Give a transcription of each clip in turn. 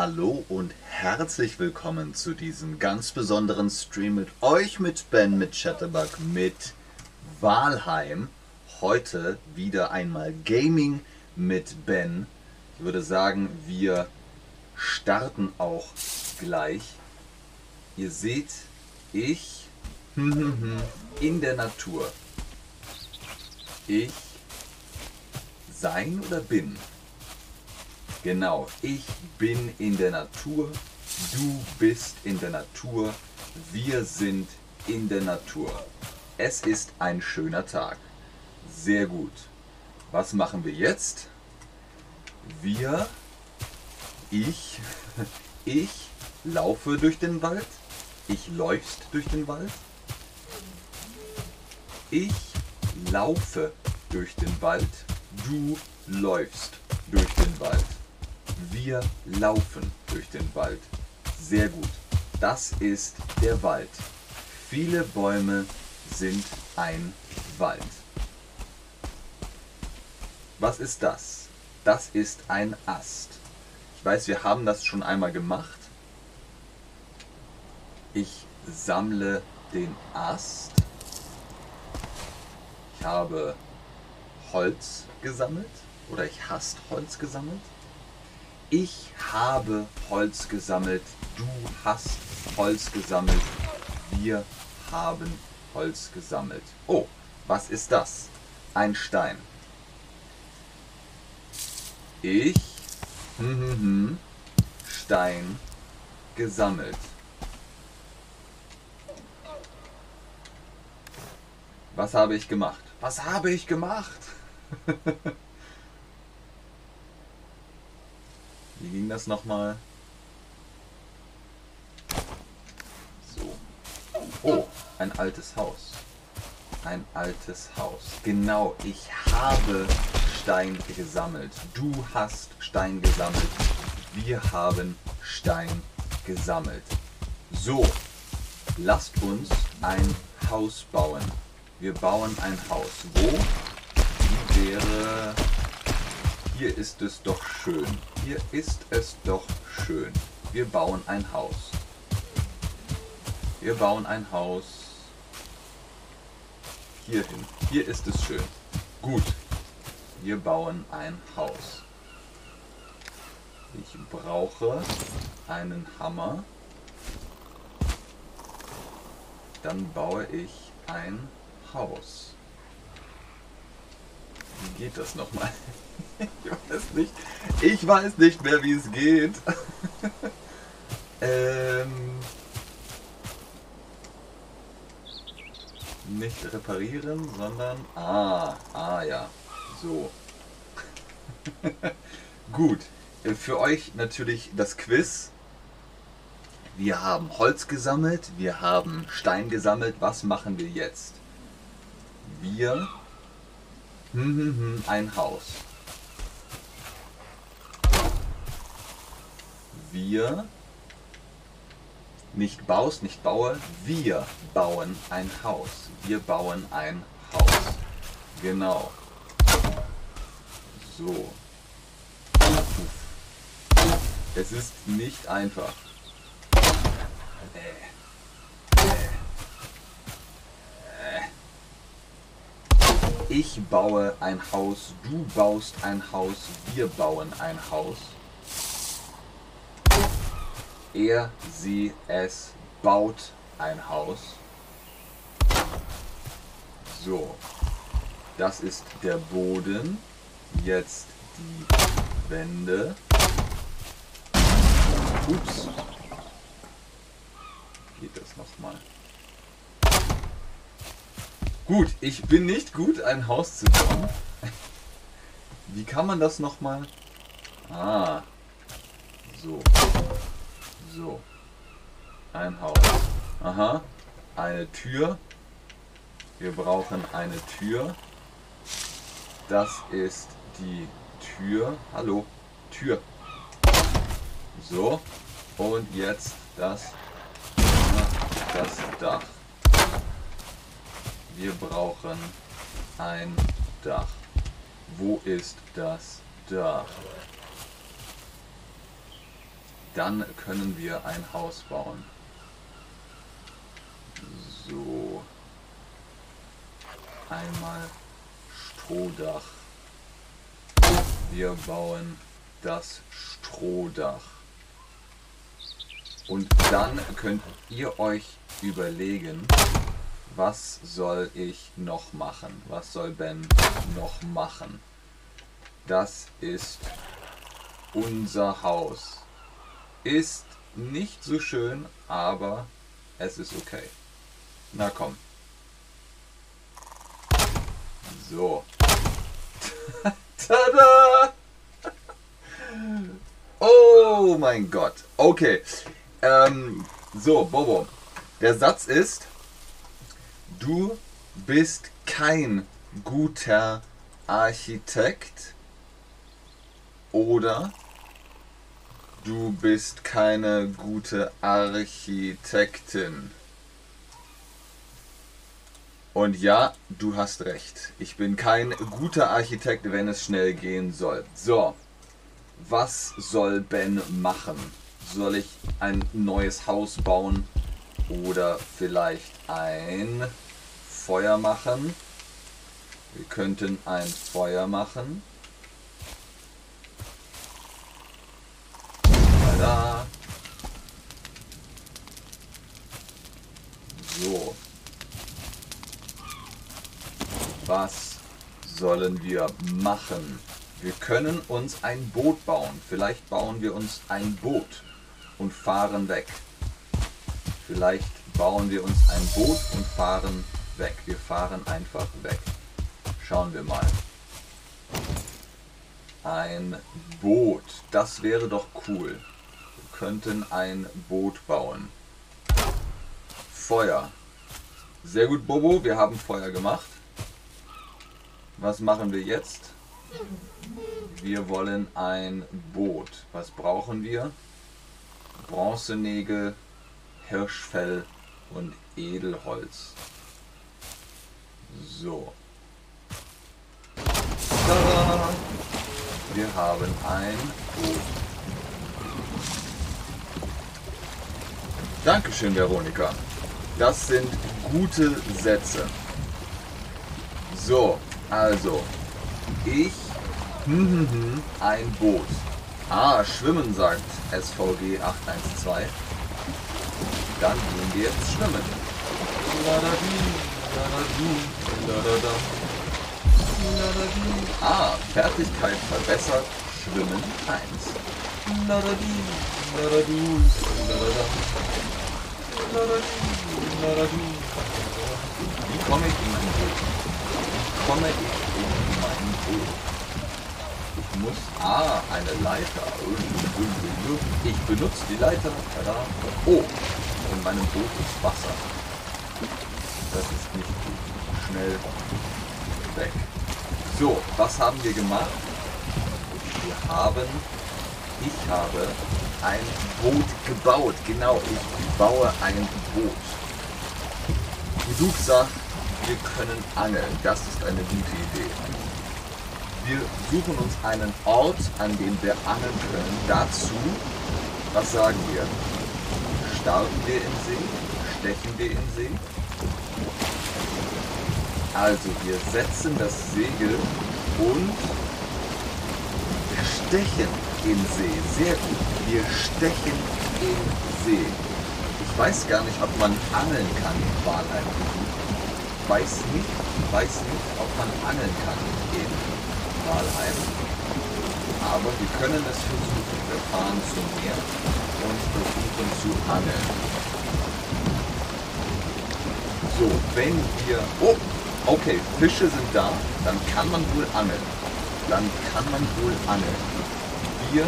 Hallo und herzlich willkommen zu diesem ganz besonderen Stream mit euch, mit Ben, mit Chatterbug, mit Walheim. Heute wieder einmal Gaming mit Ben. Ich würde sagen, wir starten auch gleich. Ihr seht, ich in der Natur. Ich sein oder bin? Genau, ich bin in der Natur, du bist in der Natur, wir sind in der Natur. Es ist ein schöner Tag. Sehr gut. Was machen wir jetzt? Wir, ich, ich laufe durch den Wald. Ich läufst durch den Wald. Ich laufe durch den Wald. Du läufst durch den Wald. Wir laufen durch den Wald. Sehr gut. Das ist der Wald. Viele Bäume sind ein Wald. Was ist das? Das ist ein Ast. Ich weiß, wir haben das schon einmal gemacht. Ich sammle den Ast. Ich habe Holz gesammelt oder ich hast Holz gesammelt. Ich habe Holz gesammelt, du hast Holz gesammelt, wir haben Holz gesammelt. Oh, was ist das? Ein Stein. Ich, hm, hm, hm, Stein gesammelt. Was habe ich gemacht? Was habe ich gemacht? Wie ging das nochmal? So. Oh, ein altes Haus. Ein altes Haus. Genau, ich habe Stein gesammelt. Du hast Stein gesammelt. Wir haben Stein gesammelt. So, lasst uns ein Haus bauen. Wir bauen ein Haus. Wo? Wie wäre hier ist es doch schön. Hier ist es doch schön. Wir bauen ein Haus. Wir bauen ein Haus. Hier hin. Hier ist es schön. Gut. Wir bauen ein Haus. Ich brauche einen Hammer. Dann baue ich ein Haus. Wie geht das nochmal? Ich weiß nicht. Ich weiß nicht mehr, wie es geht. ähm. Nicht reparieren, sondern. Ah, ah ja. So. Gut. Äh, für euch natürlich das Quiz. Wir haben Holz gesammelt, wir haben Stein gesammelt. Was machen wir jetzt? Wir. Hm, hm, ein Haus. wir nicht baust, nicht baue, wir bauen ein Haus. Wir bauen ein Haus. Genau. So. Es ist nicht einfach. Ich baue ein Haus, du baust ein Haus, wir bauen ein Haus. Er, sie, es baut ein Haus. So, das ist der Boden. Jetzt die Wände. Ups. Geht das nochmal? Gut, ich bin nicht gut, ein Haus zu bauen. Wie kann man das nochmal? Ah, so. So. Ein Haus. Aha. Eine Tür. Wir brauchen eine Tür. Das ist die Tür. Hallo. Tür. So. Und jetzt das, das Dach. Wir brauchen ein Dach. Wo ist das Dach? dann können wir ein Haus bauen. So. Einmal Strohdach. Wir bauen das Strohdach. Und dann könnt ihr euch überlegen, was soll ich noch machen? Was soll Ben noch machen? Das ist unser Haus. Ist nicht so schön, aber es ist okay. Na komm. So. Tada! Oh mein Gott. Okay. Ähm, so, Bobo. Der Satz ist, du bist kein guter Architekt oder du bist keine gute Architektin. Und ja, du hast recht. Ich bin kein guter Architekt, wenn es schnell gehen soll. So, was soll Ben machen? Soll ich ein neues Haus bauen oder vielleicht ein Feuer machen? Wir könnten ein Feuer machen. Tada! So. Was sollen wir machen? Wir können uns ein Boot bauen. Vielleicht bauen wir uns ein Boot und fahren weg. Vielleicht bauen wir uns ein Boot und fahren weg. Wir fahren einfach weg. Schauen wir mal. Ein Boot. Das wäre doch cool. Wir könnten ein Boot bauen. Feuer. Sehr gut, Bobo. Wir haben Feuer gemacht. Was machen wir jetzt? Wir wollen ein Boot. Was brauchen wir? Bronzenägel, Hirschfell und Edelholz. So. Tada! Wir haben ein Boot. Dankeschön, Veronika. Das sind gute Sätze. So, also, ich, hm, hm, hm, ein Boot. Ah, schwimmen, sagt SVG 812. Dann gehen wir jetzt schwimmen. Ah, Fertigkeit verbessert, Schwimmen 1. Wie komme ich in mein Boot? komme ich in mein Boot. Ich muss. Ah, eine Leiter. Ich benutze die Leiter. Tada. Oh, in meinem Boot ist Wasser. Das ist nicht. Schnell weg. So, was haben wir gemacht? Wir haben. Ich habe ein Boot gebaut. Genau, ich baue ein Boot. Besuch sagt, wir können angeln. Das ist eine gute Idee. Wir suchen uns einen Ort, an dem wir angeln können. Dazu, was sagen wir? Starten wir im See? Stechen wir im See? Also wir setzen das Segel und stechen im See. Sehr gut. Wir stechen im See. Ich weiß gar nicht, ob man angeln kann in Walheim weiß nicht, weiß nicht, ob man angeln kann in Walheim. Aber wir können es versuchen. Wir fahren zum Meer und versuchen zu angeln. So, wenn wir... Oh, okay, Fische sind da. Dann kann man wohl angeln. Dann kann man wohl angeln. Wir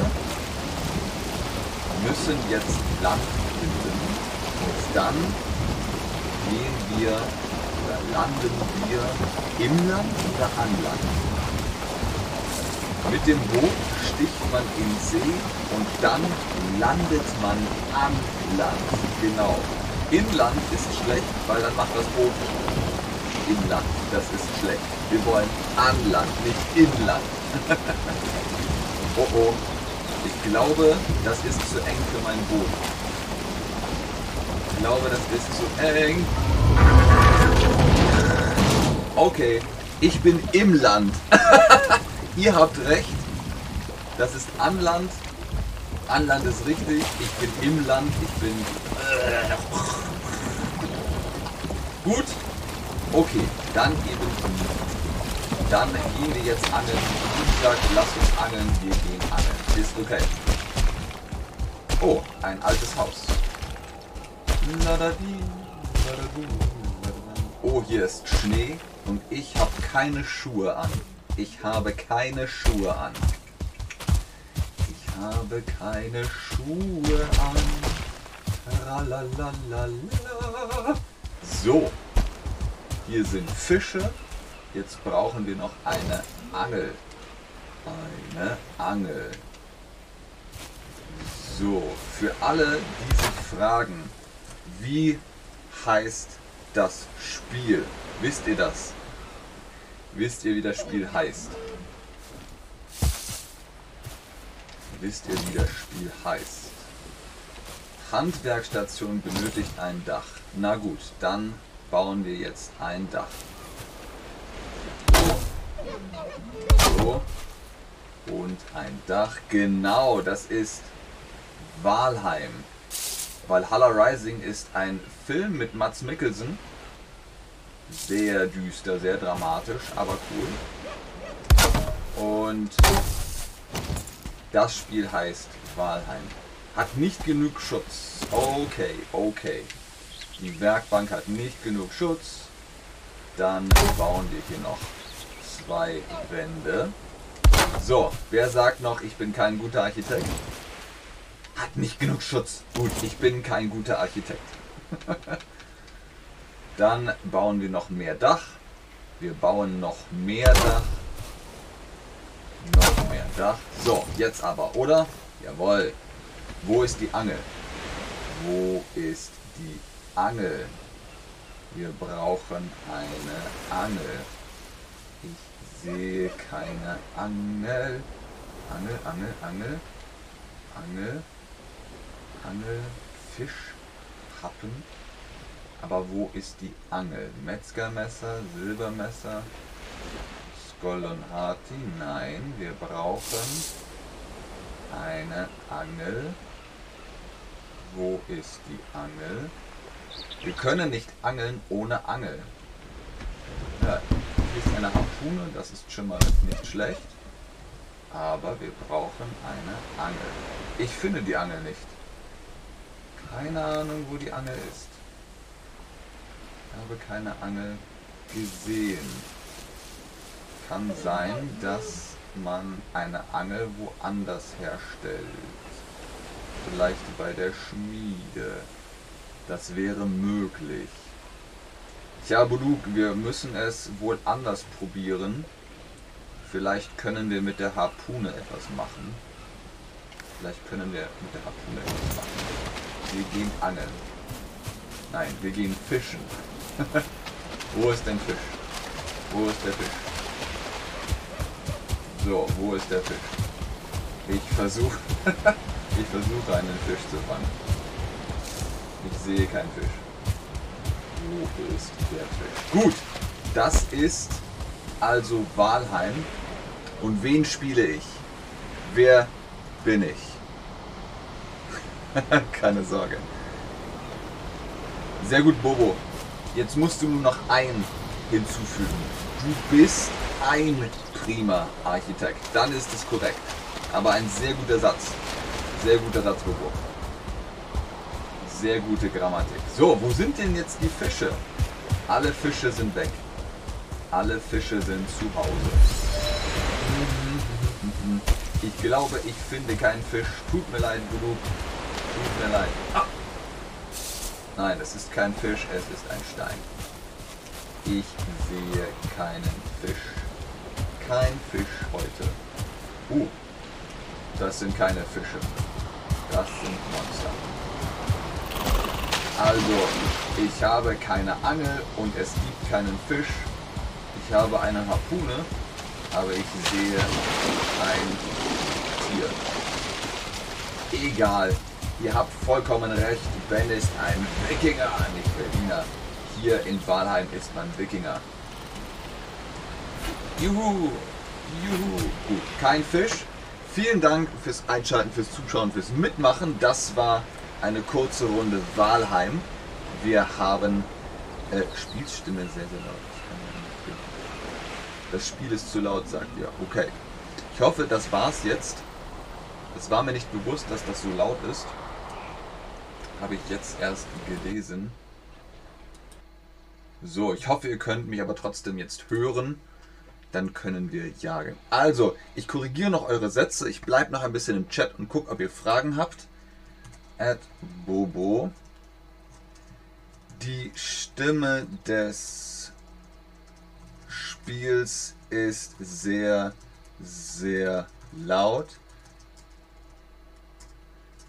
müssen jetzt Land finden. Und dann gehen wir landen wir im Land oder an Land? Mit dem Boot sticht man in See und dann landet man am Land. Genau. Inland ist schlecht, weil dann macht das Boot Inland. Das ist schlecht. Wir wollen an Land, nicht Inland. oh oh. Ich glaube, das ist zu eng für mein Boot. Ich glaube, das ist zu eng. Okay, ich bin im Land. Ihr habt recht. Das ist an Land. An Land ist richtig. Ich bin im Land. Ich bin... Gut. Okay, dann eben... Dann gehen wir jetzt angeln. Wie gesagt, lasst uns angeln. Wir gehen angeln. Ist okay. Oh, ein altes Haus. Oh, hier ist Schnee und ich habe keine Schuhe an. Ich habe keine Schuhe an. Ich habe keine Schuhe an. Tralalala. So, hier sind Fische. Jetzt brauchen wir noch eine Angel. Eine Angel. So, für alle diese Fragen, wie heißt das Spiel? Wisst ihr das? Wisst ihr, wie das Spiel heißt? Wisst ihr, wie das Spiel heißt? Handwerkstation benötigt ein Dach. Na gut, dann bauen wir jetzt ein Dach. So. Und ein Dach. Genau, das ist Walheim. Valhalla Rising ist ein Film mit Mats Mikkelsen. Sehr düster, sehr dramatisch, aber cool. Und das Spiel heißt Walheim. Hat nicht genug Schutz. Okay, okay. Die Werkbank hat nicht genug Schutz. Dann bauen wir hier noch zwei Wände. So, wer sagt noch, ich bin kein guter Architekt? Hat nicht genug Schutz. Gut, ich bin kein guter Architekt. Dann bauen wir noch mehr Dach. Wir bauen noch mehr Dach. Noch mehr Dach. So, jetzt aber, oder? Jawohl. Wo ist die Angel? Wo ist die Angel? Wir brauchen eine Angel. Ich sehe keine Angel. Angel, Angel, Angel. Angel. Angel. Fisch. Happen. Aber wo ist die Angel? Metzgermesser, Silbermesser, Skoll und Hati? Nein, wir brauchen eine Angel. Wo ist die Angel? Wir können nicht angeln ohne Angel. Ja, hier ist eine Harpune, das ist schon mal nicht schlecht. Aber wir brauchen eine Angel. Ich finde die Angel nicht. Keine Ahnung, wo die Angel ist. Ich habe keine Angel gesehen. Kann sein, dass man eine Angel woanders herstellt. Vielleicht bei der Schmiede. Das wäre möglich. Tja, Buluk, wir müssen es wohl anders probieren. Vielleicht können wir mit der Harpune etwas machen. Vielleicht können wir mit der Harpune etwas machen. Wir gehen angeln. Nein, wir gehen fischen. wo ist denn Fisch? Wo ist der Fisch? So, wo ist der Fisch? Ich versuche ich versuche einen Fisch zu fangen. Ich sehe keinen Fisch. Wo ist der Fisch? Gut, das ist also Walheim. Und wen spiele ich? Wer bin ich? Keine Sorge. Sehr gut, Bobo. Jetzt musst du nur noch ein hinzufügen. Du bist ein prima Architekt. Dann ist es korrekt. Aber ein sehr guter Satz. Sehr guter Satz, Bobo. Sehr gute Grammatik. So, wo sind denn jetzt die Fische? Alle Fische sind weg. Alle Fische sind zu Hause. Ich glaube, ich finde keinen Fisch. Tut mir leid, genug. Tut mir leid. Ah. Nein, es ist kein Fisch, es ist ein Stein. Ich sehe keinen Fisch. Kein Fisch heute. Uh, das sind keine Fische. Das sind Monster. Also, ich habe keine Angel und es gibt keinen Fisch. Ich habe eine Harpune, aber ich sehe kein Tier. egal. Ihr habt vollkommen recht. Ben ist ein Wikinger, nicht Berliner. Hier in Walheim ist man Wikinger. Juhu! Juhu! Gut, kein Fisch. Vielen Dank fürs Einschalten, fürs Zuschauen, fürs Mitmachen. Das war eine kurze Runde Walheim. Wir haben äh, Spielstimme sehr, sehr laut. Das Spiel ist zu laut, sagt ihr. Okay. Ich hoffe, das war's jetzt. Es war mir nicht bewusst, dass das so laut ist. Habe ich jetzt erst gelesen. So, ich hoffe, ihr könnt mich aber trotzdem jetzt hören. Dann können wir jagen. Also, ich korrigiere noch eure Sätze. Ich bleibe noch ein bisschen im Chat und gucke, ob ihr Fragen habt. At Bobo. Die Stimme des Spiels ist sehr, sehr laut.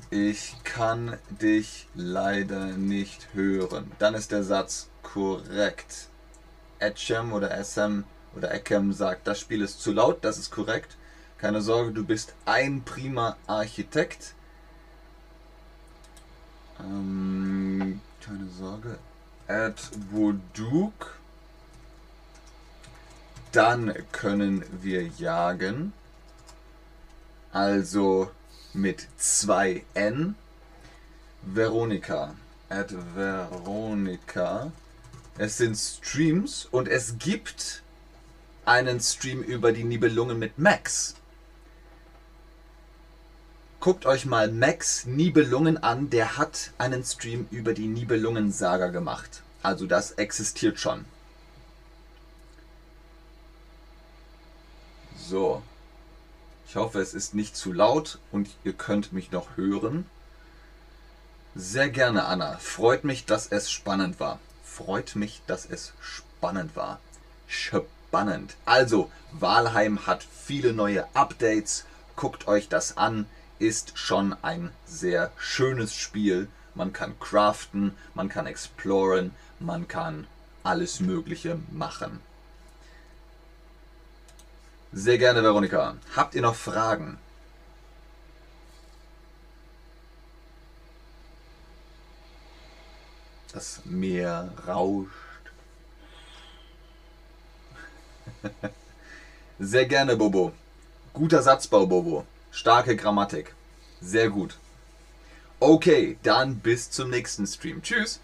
Ich kann dich leider nicht hören. Dann ist der Satz korrekt. Etchem oder SM oder Ekem sagt, das Spiel ist zu laut, das ist korrekt. Keine Sorge, du bist ein prima Architekt. Ähm, keine Sorge. At Woduk. Dann können wir jagen. Also mit 2 N. Veronika. At Veronika. Es sind Streams und es gibt einen Stream über die Nibelungen mit Max. Guckt euch mal Max Nibelungen an, der hat einen Stream über die Nibelungen-Saga gemacht. Also das existiert schon. So. Ich hoffe, es ist nicht zu laut und ihr könnt mich noch hören. Sehr gerne, Anna. Freut mich, dass es spannend war. Freut mich, dass es spannend war. Spannend. Also, Walheim hat viele neue Updates. Guckt euch das an. Ist schon ein sehr schönes Spiel. Man kann craften, man kann exploren, man kann alles Mögliche machen. Sehr gerne, Veronika. Habt ihr noch Fragen? Das Meer rauscht. Sehr gerne, Bobo. Guter Satzbau, Bobo. Starke Grammatik. Sehr gut. Okay, dann bis zum nächsten Stream. Tschüss.